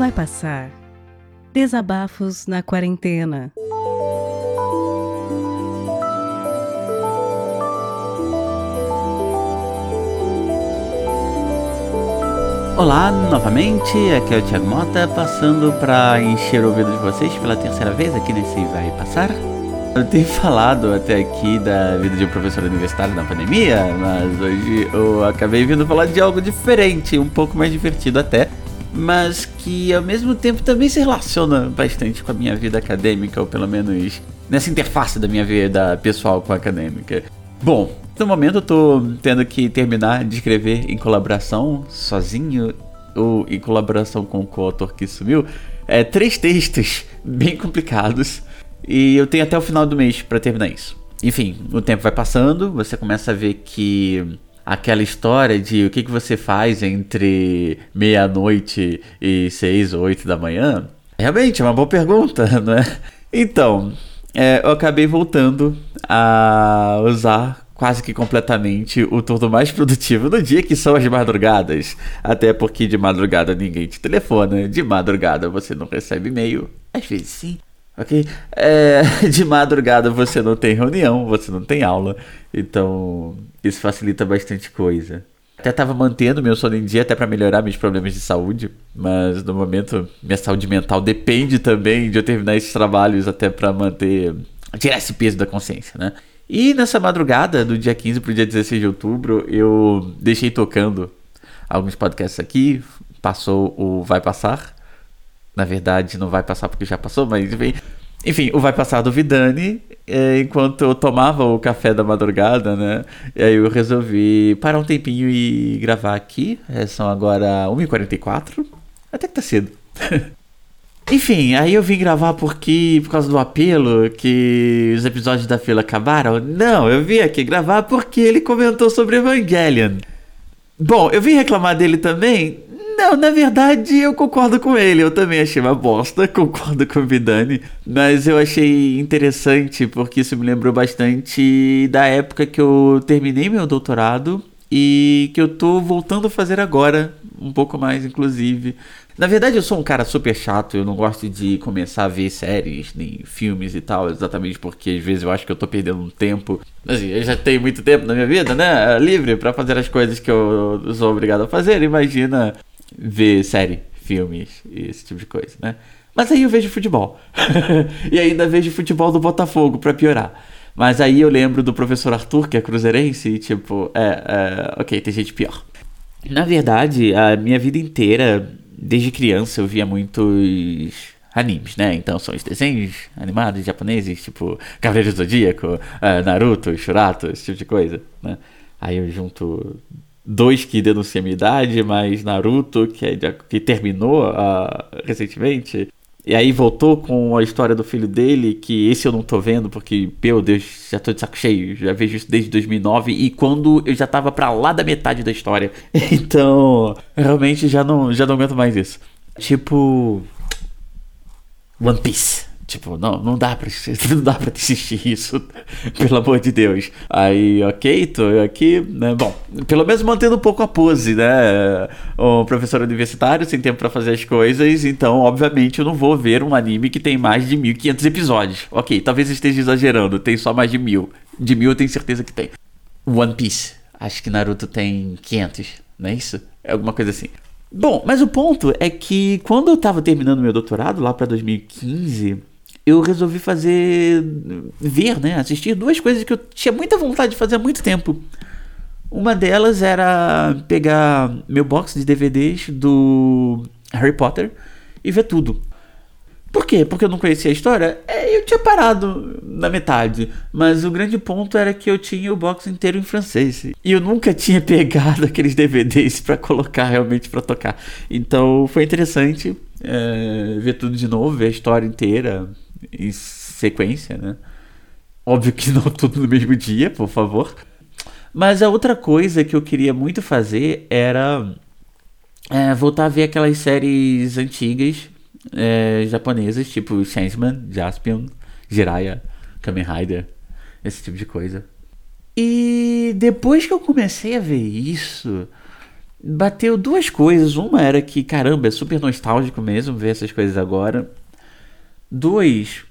Vai passar. Desabafos na quarentena. Olá, novamente, aqui é o Thiago Mota, passando para encher o ouvido de vocês pela terceira vez aqui nesse Vai Passar. Eu tenho falado até aqui da vida de um professor universitário na pandemia, mas hoje eu acabei vindo falar de algo diferente, um pouco mais divertido até, mas que ao mesmo tempo também se relaciona bastante com a minha vida acadêmica, ou pelo menos nessa interface da minha vida pessoal com a acadêmica. Bom, no momento eu tô tendo que terminar de escrever em colaboração, sozinho, ou em colaboração com o coautor que sumiu, é, três textos bem complicados e eu tenho até o final do mês para terminar isso. Enfim, o tempo vai passando, você começa a ver que aquela história de o que, que você faz entre meia-noite e seis ou oito da manhã, realmente é uma boa pergunta, não é? Então, é, eu acabei voltando a usar quase que completamente o turno mais produtivo do dia, que são as madrugadas. Até porque de madrugada ninguém te telefona, de madrugada você não recebe e-mail, às vezes sim, ok? É, de madrugada você não tem reunião, você não tem aula, então isso facilita bastante coisa. Até tava mantendo meu sono em dia até para melhorar meus problemas de saúde, mas no momento minha saúde mental depende também de eu terminar esses trabalhos até para manter tirar esse peso da consciência, né? E nessa madrugada do dia 15 pro dia 16 de outubro, eu deixei tocando alguns podcasts aqui, passou o Vai Passar, na verdade, não vai passar porque já passou, mas enfim. Enfim, o Vai Passar do Vidani, é, enquanto eu tomava o café da madrugada, né? E aí eu resolvi parar um tempinho e gravar aqui. É, são agora 1h44. Até que tá cedo. Enfim, aí eu vim gravar porque, por causa do apelo, que os episódios da fila acabaram. Não, eu vim aqui gravar porque ele comentou sobre Evangelion. Bom, eu vim reclamar dele também? Não, na verdade eu concordo com ele. Eu também achei uma bosta, concordo com o Vidani. Mas eu achei interessante porque isso me lembrou bastante da época que eu terminei meu doutorado e que eu tô voltando a fazer agora, um pouco mais inclusive. Na verdade, eu sou um cara super chato, eu não gosto de começar a ver séries, nem filmes e tal, exatamente porque às vezes eu acho que eu tô perdendo um tempo. Assim, eu já tenho muito tempo na minha vida, né? Livre para fazer as coisas que eu sou obrigado a fazer. Imagina ver série, filmes e esse tipo de coisa, né? Mas aí eu vejo futebol. e ainda vejo futebol do Botafogo, para piorar. Mas aí eu lembro do professor Arthur, que é cruzeirense, e tipo, é, é, ok, tem gente pior. Na verdade, a minha vida inteira desde criança eu via muitos animes, né? Então são os desenhos animados japoneses, tipo Cavaleiro do Zodíaco, uh, Naruto, Shurato, esse tipo de coisa, né? Aí eu junto dois que denunciam a minha idade, mais Naruto, que, é, que terminou uh, recentemente. E aí voltou com a história do filho dele, que esse eu não tô vendo, porque, meu Deus, já tô de saco cheio, já vejo isso desde 2009, e quando eu já tava pra lá da metade da história. Então, realmente já não, já não aguento mais isso. Tipo. One Piece. Tipo, não, não dá pra, não dá pra assistir isso, pelo amor de Deus. Aí, ok, tô aqui, né? Bom, pelo menos mantendo um pouco a pose, né? Um professor universitário sem tempo para fazer as coisas, então, obviamente, eu não vou ver um anime que tem mais de 1500 episódios. Ok, talvez esteja exagerando, tem só mais de mil. De mil eu tenho certeza que tem. One Piece. Acho que Naruto tem 500, não é isso? É alguma coisa assim. Bom, mas o ponto é que quando eu tava terminando meu doutorado, lá para 2015, eu resolvi fazer. ver, né? Assistir duas coisas que eu tinha muita vontade de fazer há muito tempo. Uma delas era pegar meu box de DVDs do Harry Potter e ver tudo. Por quê? Porque eu não conhecia a história? É, eu tinha parado na metade. Mas o grande ponto era que eu tinha o box inteiro em francês. E eu nunca tinha pegado aqueles DVDs para colocar realmente para tocar. Então foi interessante é, ver tudo de novo, ver a história inteira em sequência, né? Óbvio que não tudo no mesmo dia, por favor. Mas a outra coisa que eu queria muito fazer era é, voltar a ver aquelas séries antigas é, japonesas, tipo Changeman, Jaspion, Jiraiya, Kamen Rider, esse tipo de coisa. E depois que eu comecei a ver isso, bateu duas coisas. Uma era que, caramba, é super nostálgico mesmo ver essas coisas agora. Dois,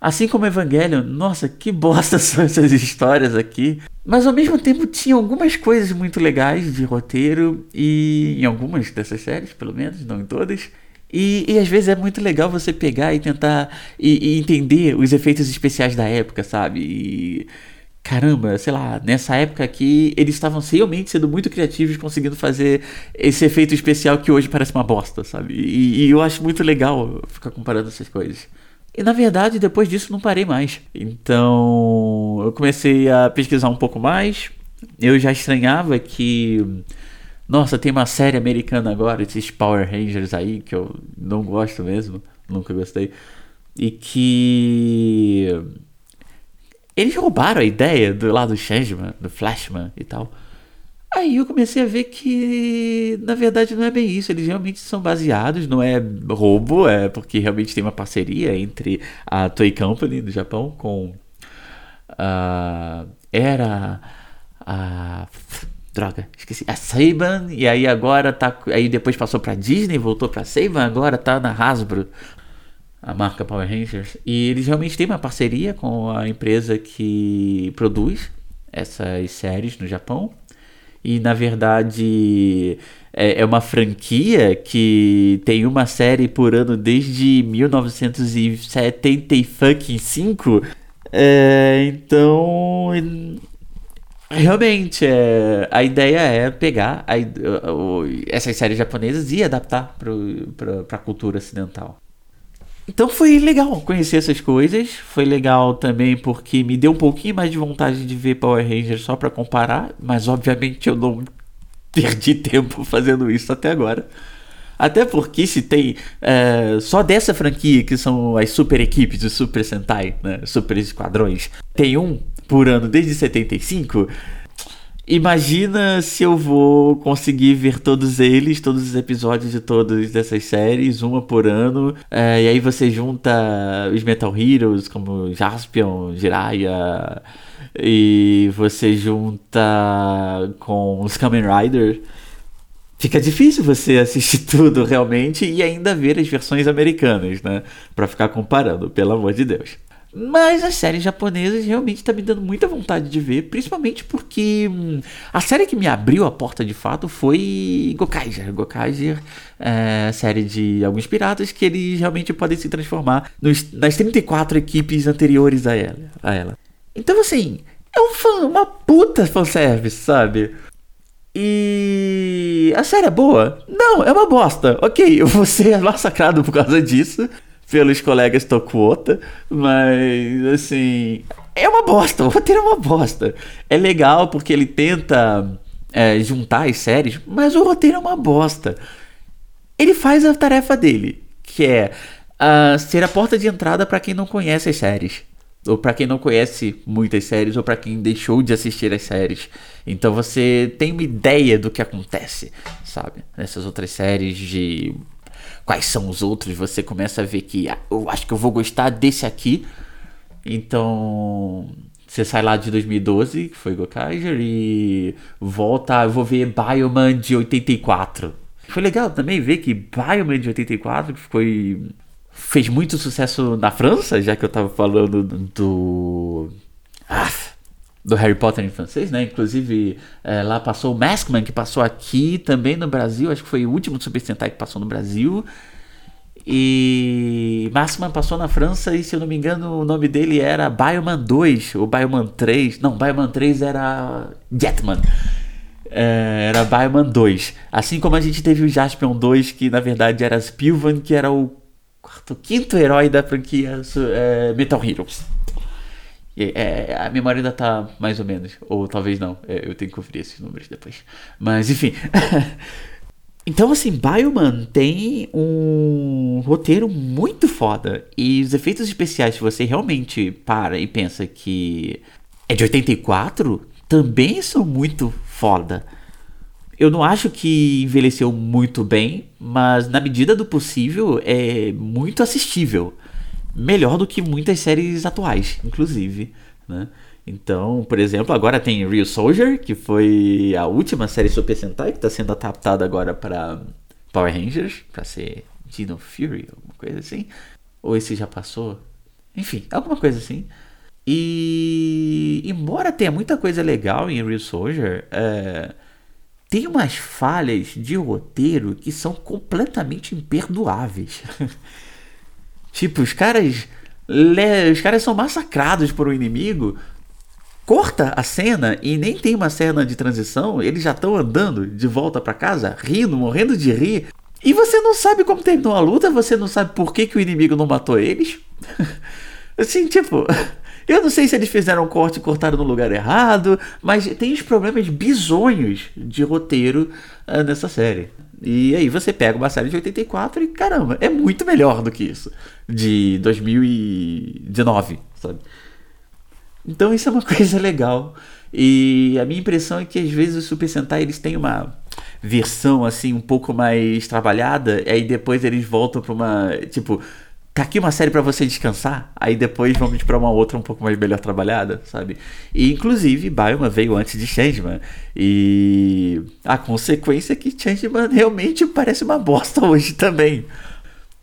assim como Evangelion, nossa, que bosta são essas histórias aqui. Mas ao mesmo tempo tinha algumas coisas muito legais de roteiro e em algumas dessas séries, pelo menos, não em todas. E, e às vezes é muito legal você pegar e tentar e, e entender os efeitos especiais da época, sabe? E, caramba, sei lá, nessa época aqui eles estavam realmente sendo muito criativos, conseguindo fazer esse efeito especial que hoje parece uma bosta, sabe? E, e, eu acho muito legal ficar comparando essas coisas. E na verdade, depois disso, não parei mais. Então, eu comecei a pesquisar um pouco mais. Eu já estranhava que. Nossa, tem uma série americana agora, esses Power Rangers aí, que eu não gosto mesmo, nunca gostei. E que eles roubaram a ideia do lado do Changeman, do Flashman e tal. Aí eu comecei a ver que, na verdade, não é bem isso. Eles realmente são baseados, não é roubo, é porque realmente tem uma parceria entre a Toei Company do Japão com a. era a. Droga, esqueci. A Saban, e aí agora tá. Aí depois passou pra Disney, voltou pra Saban, agora tá na Hasbro a marca Power Rangers. E eles realmente têm uma parceria com a empresa que produz essas séries no Japão. E na verdade é, é uma franquia que tem uma série por ano desde 1975. É, então Realmente, é, a ideia é pegar a, essas séries japonesas e adaptar para a cultura ocidental. Então foi legal conhecer essas coisas. Foi legal também porque me deu um pouquinho mais de vontade de ver Power Rangers só para comparar, mas obviamente eu não perdi tempo fazendo isso até agora. Até porque se tem é, só dessa franquia que são as super equipes, os Super Sentai, né, Super Esquadrões, tem um por ano desde 75. Imagina se eu vou conseguir ver todos eles, todos os episódios de todas dessas séries, uma por ano. É, e aí você junta os Metal Heroes, como Jaspion, Jiraiya, e você junta com os Kamen Rider. Fica difícil você assistir tudo realmente e ainda ver as versões americanas, né? Pra ficar comparando, pelo amor de Deus. Mas as séries japonesas realmente tá me dando muita vontade de ver, principalmente porque hum, a série que me abriu a porta de fato foi Gokaiger. Gokaiger é série de alguns piratas que eles realmente podem se transformar nos, nas 34 equipes anteriores a ela. A ela. Então, assim, é um fã, uma puta fanservice, sabe? E a série é boa? Não, é uma bosta. Ok, eu vou ser massacrado por causa disso pelos colegas Tokuota, mas assim, é uma bosta, o roteiro é uma bosta. É legal porque ele tenta é, juntar as séries, mas o roteiro é uma bosta. Ele faz a tarefa dele, que é uh, ser a porta de entrada para quem não conhece as séries. Ou para quem não conhece muitas séries, ou para quem deixou de assistir as séries. Então você tem uma ideia do que acontece, sabe? Nessas outras séries de quais são os outros, você começa a ver que ah, eu acho que eu vou gostar desse aqui. Então, você sai lá de 2012, que foi Gokaiger, e volta, eu vou ver Bioman de 84. Foi legal também ver que Bioman de 84, que foi fez muito sucesso na França, já que eu tava falando do ah, do Harry Potter em francês, né? Inclusive, é, lá passou o Maskman, que passou aqui também no Brasil. Acho que foi o último Super Sentai que passou no Brasil. E Maskman passou na França e, se eu não me engano, o nome dele era Bioman 2 ou Bioman 3. Não, Bioman 3 era Jetman. É, era Bioman 2. Assim como a gente teve o Jaspion 2, que na verdade era Spilvan, que era o quarto, quinto herói da franquia é, Metal Heroes. É, a memória ainda tá mais ou menos. Ou talvez não. É, eu tenho que conferir esses números depois. Mas enfim. então, assim, Bioman tem um roteiro muito foda. E os efeitos especiais, se você realmente para e pensa que é de 84, também são muito foda. Eu não acho que envelheceu muito bem, mas na medida do possível é muito assistível. Melhor do que muitas séries atuais, inclusive, né? Então, por exemplo, agora tem Real Soldier, que foi a última série Super Sentai que está sendo adaptada agora para Power Rangers, para ser Dino Fury, alguma coisa assim. Ou esse já passou? Enfim, alguma coisa assim. E embora tenha muita coisa legal em Real Soldier, é, tem umas falhas de roteiro que são completamente imperdoáveis. tipo, os caras, os caras são massacrados por um inimigo corta a cena e nem tem uma cena de transição, eles já estão andando de volta para casa, rindo, morrendo de rir. E você não sabe como terminou a luta, você não sabe por que, que o inimigo não matou eles. assim, tipo, eu não sei se eles fizeram um corte e cortaram no lugar errado, mas tem os problemas bizonhos de roteiro uh, nessa série. E aí você pega uma série de 84 e caramba, é muito melhor do que isso. De 2019, sabe? Então isso é uma coisa legal. E a minha impressão é que às vezes os Super Sentai eles têm uma versão assim um pouco mais trabalhada, e aí depois eles voltam para uma, tipo, tá aqui uma série para você descansar, aí depois vamos para uma outra um pouco mais melhor trabalhada, sabe? E inclusive Baioma veio antes de Changeman, e a consequência é que Changeman realmente parece uma bosta hoje também.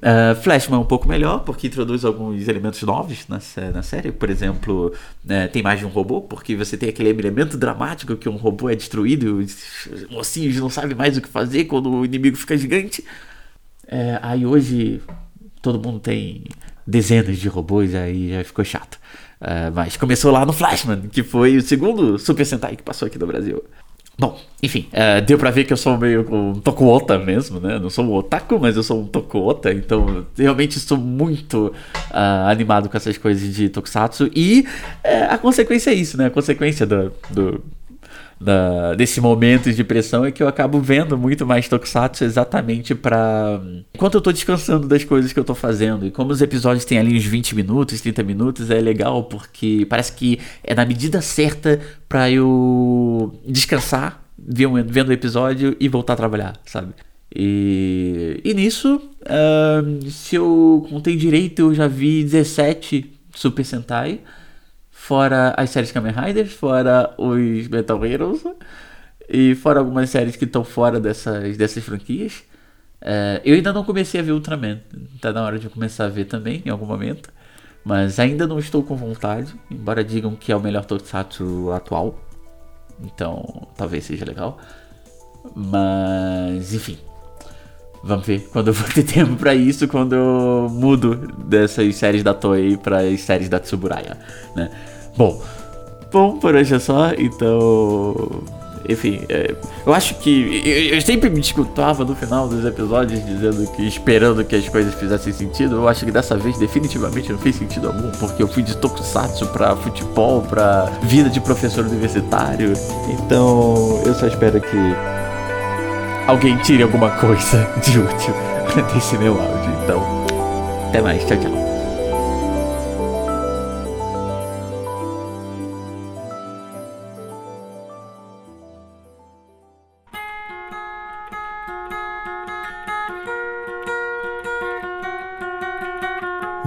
Uh, Flashman é um pouco melhor, porque introduz alguns elementos novos na, na série. Por exemplo, uh, tem mais de um robô, porque você tem aquele elemento dramático que um robô é destruído e os mocinhos não sabem mais o que fazer quando o inimigo fica gigante. Uh, aí hoje todo mundo tem dezenas de robôs, aí já ficou chato. mas começou lá no Flashman, que foi o segundo Super Sentai que passou aqui no Brasil. Bom, enfim, uh, deu pra ver que eu sou meio um tokuota mesmo, né? Não sou um otaku, mas eu sou um tokuota, então realmente estou muito uh, animado com essas coisas de tokusatsu. E uh, a consequência é isso, né? A consequência do, do, da, desse momento de pressão é que eu acabo vendo muito mais tokusatsu exatamente para enquanto eu tô descansando das coisas que eu tô fazendo. E como os episódios têm ali uns 20 minutos, 30 minutos, é legal porque parece que é na medida certa para eu descansar vendo o episódio e voltar a trabalhar, sabe? E, e nisso, uh, se eu contei direito, eu já vi 17 Super Sentai fora as séries Kamen Riders, fora os Metal Heroes e fora algumas séries que estão fora dessas, dessas franquias. É, eu ainda não comecei a ver Ultraman, tá na hora de começar a ver também em algum momento, mas ainda não estou com vontade, embora digam que é o melhor Tokusatsu atual, então talvez seja legal. Mas enfim, Vamos ver quando eu vou ter tempo para isso, quando eu mudo dessas séries da Toei para as séries da Tsuburaya, né? Bom, bom, por hoje é só, então. Enfim, é, eu acho que. Eu, eu, sempre me escutava no final dos episódios dizendo que. esperando que as coisas fizessem sentido. Eu acho que dessa vez definitivamente não fez sentido algum, porque eu fui de tokusatsu pra futebol, pra vida de professor universitário. Então, eu só espero que alguém tire alguma coisa de útil desse meu áudio. Então, até mais, tchau, tchau.